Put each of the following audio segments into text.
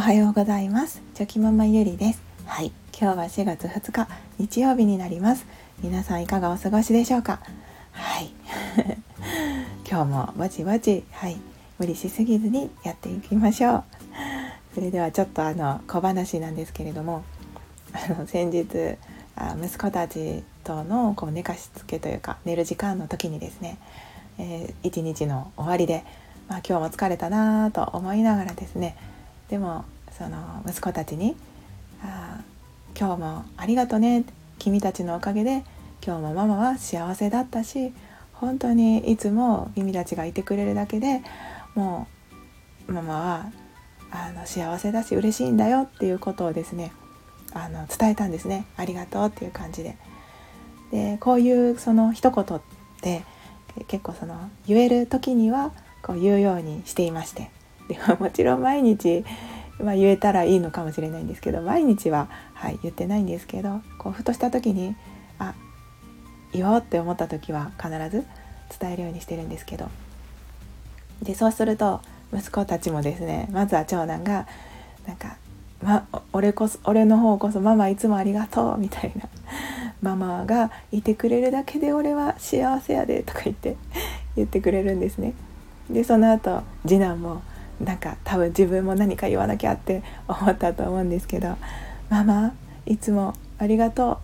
おはようございます。チョキママゆりです。はい。今日は4月2日日曜日になります。皆さんいかがお過ごしでしょうか？はい。今日もぼちぼちはい無理しすぎずにやっていきましょう。それではちょっとあの小話なんですけれどもあの先日あ息子たちとのこう寝かしつけというか寝る時間の時にですね、えー、一日の終わりで、まあ、今日も疲れたなと思いながらですねでもその息子たちに「あ今日もありがとね君たちのおかげで今日もママは幸せだったし本当にいつも君たちがいてくれるだけでもうママはあの幸せだし嬉しいんだよっていうことをですねあの伝えたんですねありがとうっていう感じで。でこういうその一言って結構その言える時にはこう言うようにしていましてでもちろん毎日、まあ、言えたらいいのかもしれないんですけど毎日は、はい、言ってないんですけどこうふとした時にあ言おうって思った時は必ず伝えるようにしてるんですけどでそうすると息子たちもですねまずは長男がなんか「ま、俺こそ俺の方こそママいつもありがとう」みたいな「ママがいてくれるだけで俺は幸せやで」とか言って言ってくれるんですね。でその後次男もなんか多分自分も何か言わなきゃって思ったと思うんですけど「ママいつもありがとう」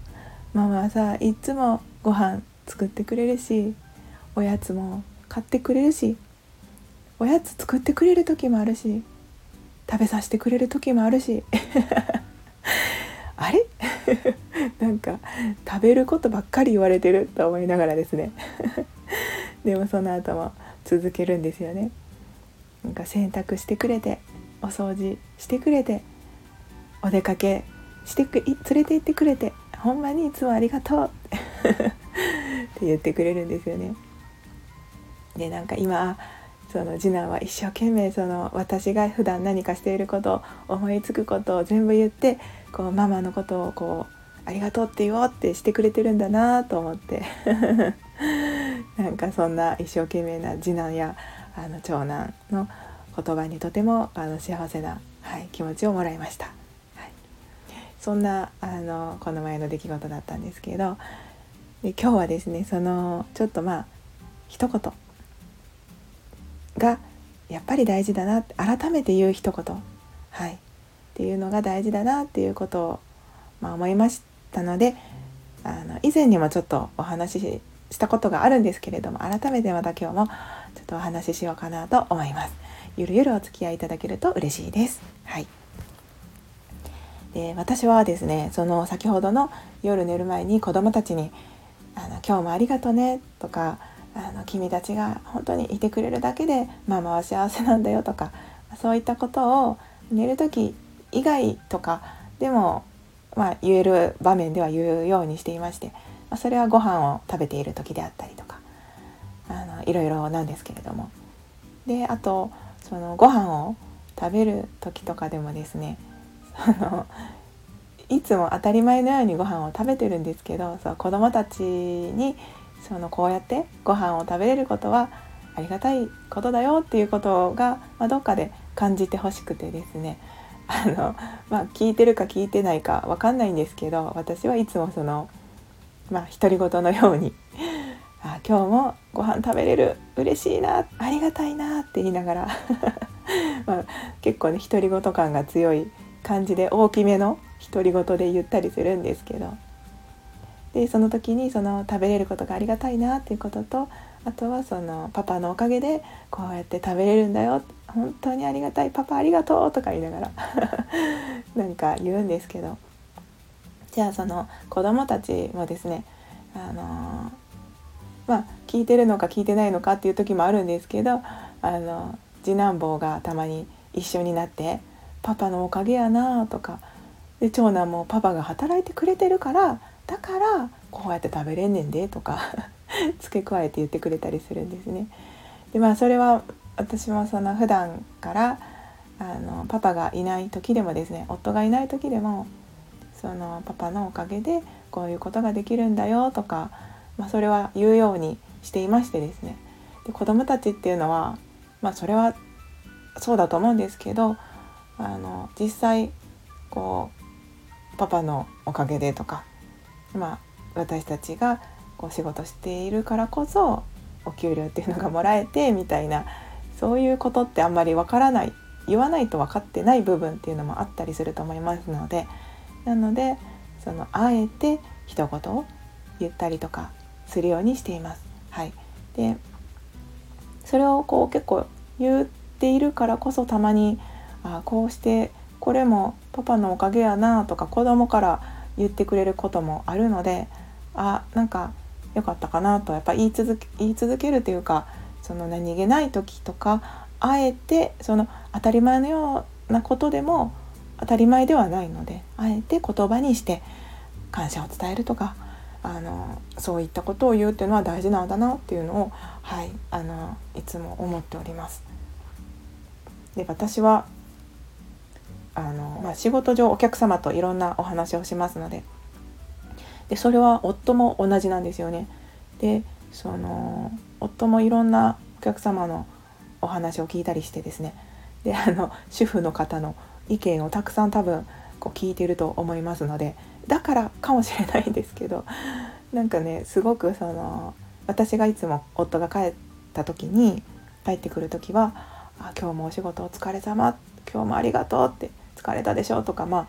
ママはさいつもご飯作ってくれるしおやつも買ってくれるしおやつ作ってくれる時もあるし食べさせてくれる時もあるし。あれ？なんか食べることばっかり言われてると思いながらですね。でもその後も続けるんですよね。なんか洗濯してくれてお掃除してくれてお出かけしてく連れて行ってくれてほんまにいつもありがとう って言ってくれるんですよね。でなんか今その次男は一生懸命その私が普段何かしていることを思いつくことを全部言ってこうママのことをこうありがとうって言おうってしてくれてるんだなと思って なんかそんな一生懸命な次男やあの長男の言葉にとてもあの幸せな、はい、気持ちをもらいました、はい、そんなあのこの前の出来事だったんですけどで今日はですねそのちょっとまあ一言がやっぱり大事だなって改めて言う一言、はい、っていうのが大事だなっていうことを、まあ、思いましたのであの以前にもちょっとお話ししたことがあるんですけれども改めてまた今日もちょっとお話ししようかなと思います。ゆるゆるお付き合いいただけると嬉しいです。はい。で私はですねその先ほどの夜寝る前に子供たちに「あの今日もありがとね」とかあの「君たちが本当にいてくれるだけでママは幸せなんだよ」とかそういったことを寝る時以外とかでも、まあ、言える場面では言うようにしていましてそれはご飯を食べている時であったりとかあのいろいろなんですけれども。であとそのご飯を食べる時とかでもですねそのいつも当たり前のようにご飯を食べてるんですけどそう子どもたちにそのこうやってご飯を食べれることはありがたいことだよっていうことが、まあ、どっかで感じてほしくてですね。あの、まあ、聞いてるか聞いてないか分かんないんですけど私はいつもそのまあ独り言のように。あ今日もご飯食べれる。嬉しいな。ありがたいなって言いながら。まあ、結構ね独り言感が強い感じで大きめの独り言で言ったりするんですけど。でその時にその食べれることがありがたいなっていうこととあとはそのパパのおかげでこうやって食べれるんだよ。本当にありがたい。パパありがとうとか言いながら。なんか言うんですけど。じゃあその子供たちもですねあのまあ聞いてるのか聞いてないのかっていう時もあるんですけどあの次男坊がたまに一緒になって「パパのおかげやな」とかで長男も「パパが働いてくれてるからだからこうやって食べれんねんで」とか 付け加えて言ってくれたりするんですね。でまあそれは私もその普段からあのパパがいない時でもですね夫がいない時でもそのパパのおかげでこういうことができるんだよとか、まあ、それは言うようにしていましてですね。で子どもたちっていうのは、まあ、それはそうだと思うんですけどあの実際こうパパのおかげでとか、まあ、私たちがこう仕事しているからこそお給料っていうのがもらえてみたいなそういうことってあんまりわからない言わないと分かってない部分っていうのもあったりすると思いますのでなのでそのあえて一言を言ったりとかするようにしています。はい、でそれをこう結構言っているからこそたまにあこうしてこれもパパのおかげやなとか子供から言ってくれることもあるのであなんか良かったかなとやっぱ言い続け言い続けるというかその何気ない時とかあえてその当たり前のようなことでも当たり前ではないのであえて言葉にして感謝を伝えるとかあのそういったことを言うっていうのは大事なんだなっていうのを、はい、あのいつも思っております。で私はあの、まあ、仕事上お客様といろんなお話をしますのででそれは夫も同じなんですよね。でその夫もいろんなお客様のお話を聞いたりしてですねであの主婦の方の意見をたくさん多分こう聞いてると思いますのでだからかもしれないんですけどなんかねすごくその私がいつも夫が帰った時に帰ってくる時は「あ今日もお仕事お疲れ様今日もありがとう」って「疲れたでしょ」とか、まあ、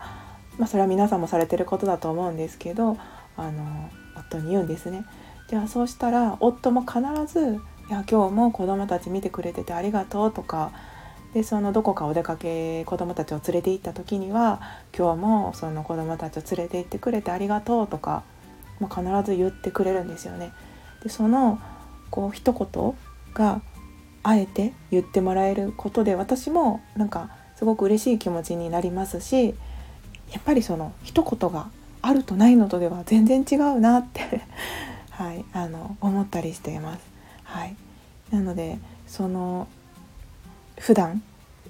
まあそれは皆さんもされてることだと思うんですけどあの夫に言うんですね。じゃあそうしたら夫も必ず「いや今日も子供たち見てくれててありがとう」とかでそのどこかお出かけ子供たちを連れて行った時には「今日もその子供たちを連れて行ってくれてありがとう」とか、まあ、必ず言ってくれるんですよね。でそのこう一言があえて言ってもらえることで私もなんかすごく嬉しい気持ちになりますしやっぱりその一言があるとないのとでは全然違うなって はい、あの思ったりしています。はい、なのでその普段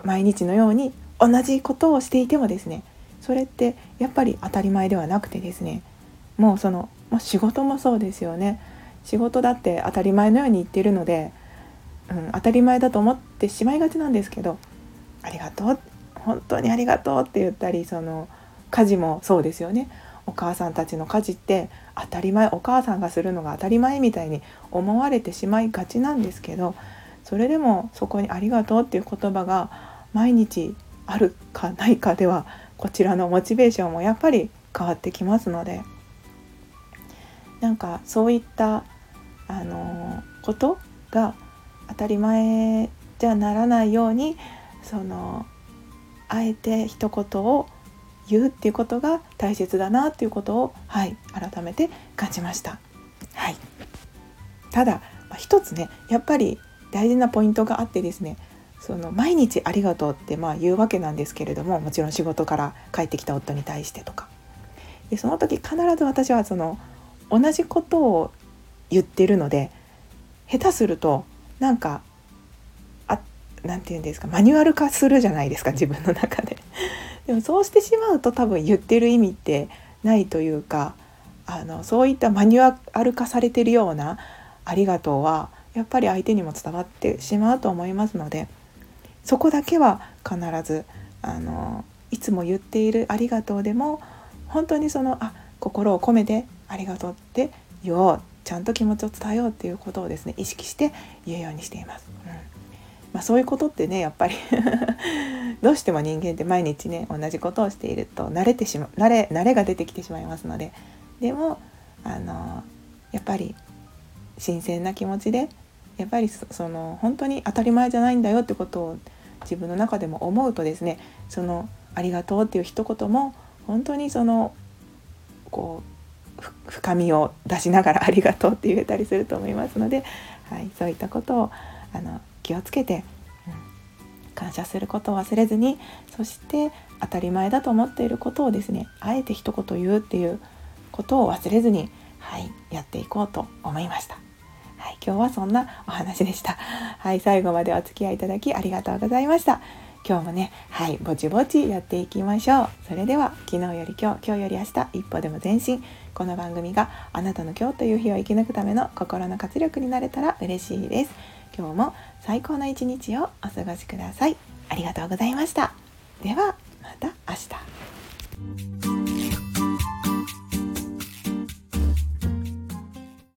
毎日のように同じことをしていてもですねそれってやっぱり当たり前ではなくてですねもうその、ま、仕事もそうですよね。仕事だって当たり前のように言ってるので、うん、当たり前だと思ってしまいがちなんですけど「ありがとう」本当にありがとうって言ったりその家事もそうですよね。お母さんたちの家事って当たり前お母さんがするのが当たり前みたいに思われてしまいがちなんですけどそれでもそこに「ありがとう」っていう言葉が毎日あるかないかではこちらのモチベーションもやっぱり変わってきますのでなんかそういったあのことが当たり前じゃならないようにそのあえて一言を言うっていうことが大切だなっていうことを、はい、改めて感じました。はい、ただ、まあ、一つねやっぱり大事なポイントがあってですねその毎日ありがとうってまあ言うわけなんですけれどももちろん仕事から帰ってきた夫に対してとか。でその時必ず私はその同じことを言ってるので下手するとなんかあなんて言うんですかマニュアル化するじゃないですか自分の中で。でもそうしてしまうと多分言ってる意味ってないというかあのそういったマニュアル化されてるような「ありがとう」はやっぱり相手にも伝わってしまうと思いますのでそこだけは必ずあのいつも言っている「ありがとう」でも本当にそのあ心を込めて「ありがとう」って言おうちゃんと気持ちを伝えようっていうことをですね意識して言うようにしています。うんまあ、そういうことってねやっぱり どうしても人間って毎日ね同じことをしていると慣れてしまう慣れ慣れが出てきてしまいますのででもあのやっぱり新鮮な気持ちでやっぱりその本当に当たり前じゃないんだよってことを自分の中でも思うとですねその「ありがとう」っていう一言も本当にそのこう深みを出しながら「ありがとう」って言えたりすると思いますので、はい、そういったことをあの気をつけて、うん、感謝することを忘れずにそして当たり前だと思っていることをですねあえて一言言うっていうことを忘れずに、はい、やっていこうと思いました。はい、今日はそんなお話でした。はい、最後までお付き合いいただきありがとうございました。今日もね、はい、ぼちぼちやっていきましょう。それでは、昨日より今日、今日より明日、一歩でも前進。この番組があなたの今日という日を生き抜くための心の活力になれたら嬉しいです。今日も最高の一日をお過ごしください。ありがとうございました。ではまた明日